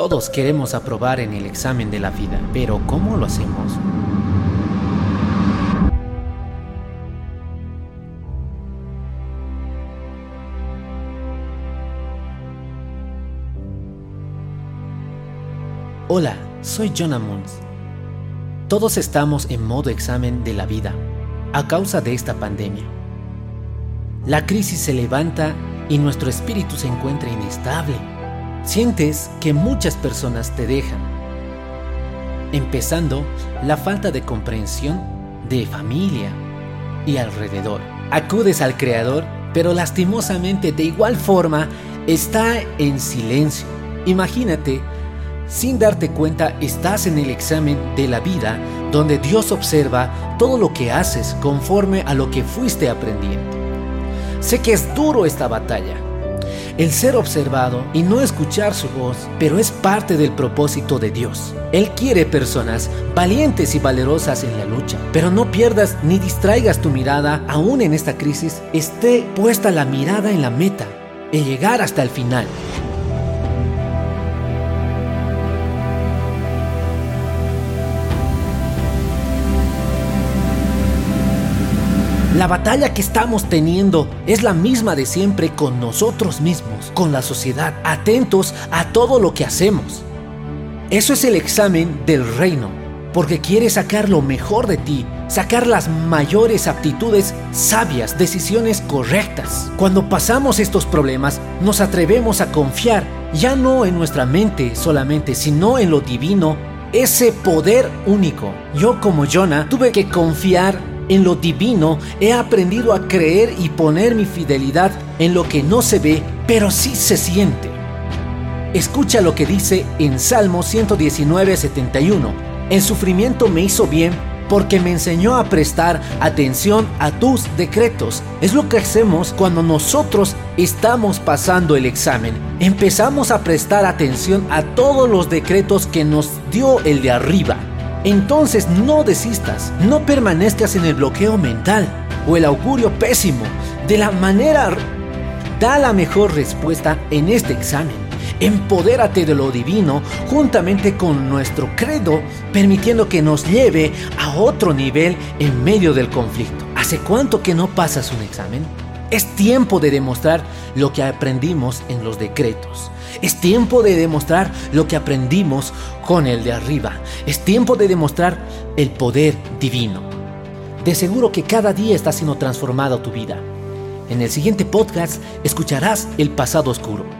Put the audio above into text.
Todos queremos aprobar en el examen de la vida, pero ¿cómo lo hacemos? Hola, soy Jonah Mons. Todos estamos en modo examen de la vida a causa de esta pandemia. La crisis se levanta y nuestro espíritu se encuentra inestable Sientes que muchas personas te dejan, empezando la falta de comprensión de familia y alrededor. Acudes al Creador, pero lastimosamente de igual forma está en silencio. Imagínate, sin darte cuenta, estás en el examen de la vida donde Dios observa todo lo que haces conforme a lo que fuiste aprendiendo. Sé que es duro esta batalla, el ser observado y no escuchar su voz, pero es parte del propósito de Dios. Él quiere personas valientes y valerosas en la lucha, pero no pierdas ni distraigas tu mirada, aún en esta crisis, esté puesta la mirada en la meta, en llegar hasta el final. La batalla que estamos teniendo es la misma de siempre con nosotros mismos, con la sociedad, atentos a todo lo que hacemos. Eso es el examen del reino, porque quiere sacar lo mejor de ti, sacar las mayores aptitudes sabias, decisiones correctas. Cuando pasamos estos problemas, nos atrevemos a confiar ya no en nuestra mente solamente, sino en lo divino, ese poder único. Yo como Jonah tuve que confiar en lo divino he aprendido a creer y poner mi fidelidad en lo que no se ve, pero sí se siente. Escucha lo que dice en Salmo 119, 71. El sufrimiento me hizo bien porque me enseñó a prestar atención a tus decretos. Es lo que hacemos cuando nosotros estamos pasando el examen. Empezamos a prestar atención a todos los decretos que nos dio el de arriba. Entonces no desistas, no permanezcas en el bloqueo mental o el augurio pésimo. De la manera, da la mejor respuesta en este examen. Empodérate de lo divino juntamente con nuestro credo, permitiendo que nos lleve a otro nivel en medio del conflicto. ¿Hace cuánto que no pasas un examen? Es tiempo de demostrar lo que aprendimos en los decretos. Es tiempo de demostrar lo que aprendimos con el de arriba. Es tiempo de demostrar el poder divino. De seguro que cada día está siendo transformada tu vida. En el siguiente podcast escucharás el pasado oscuro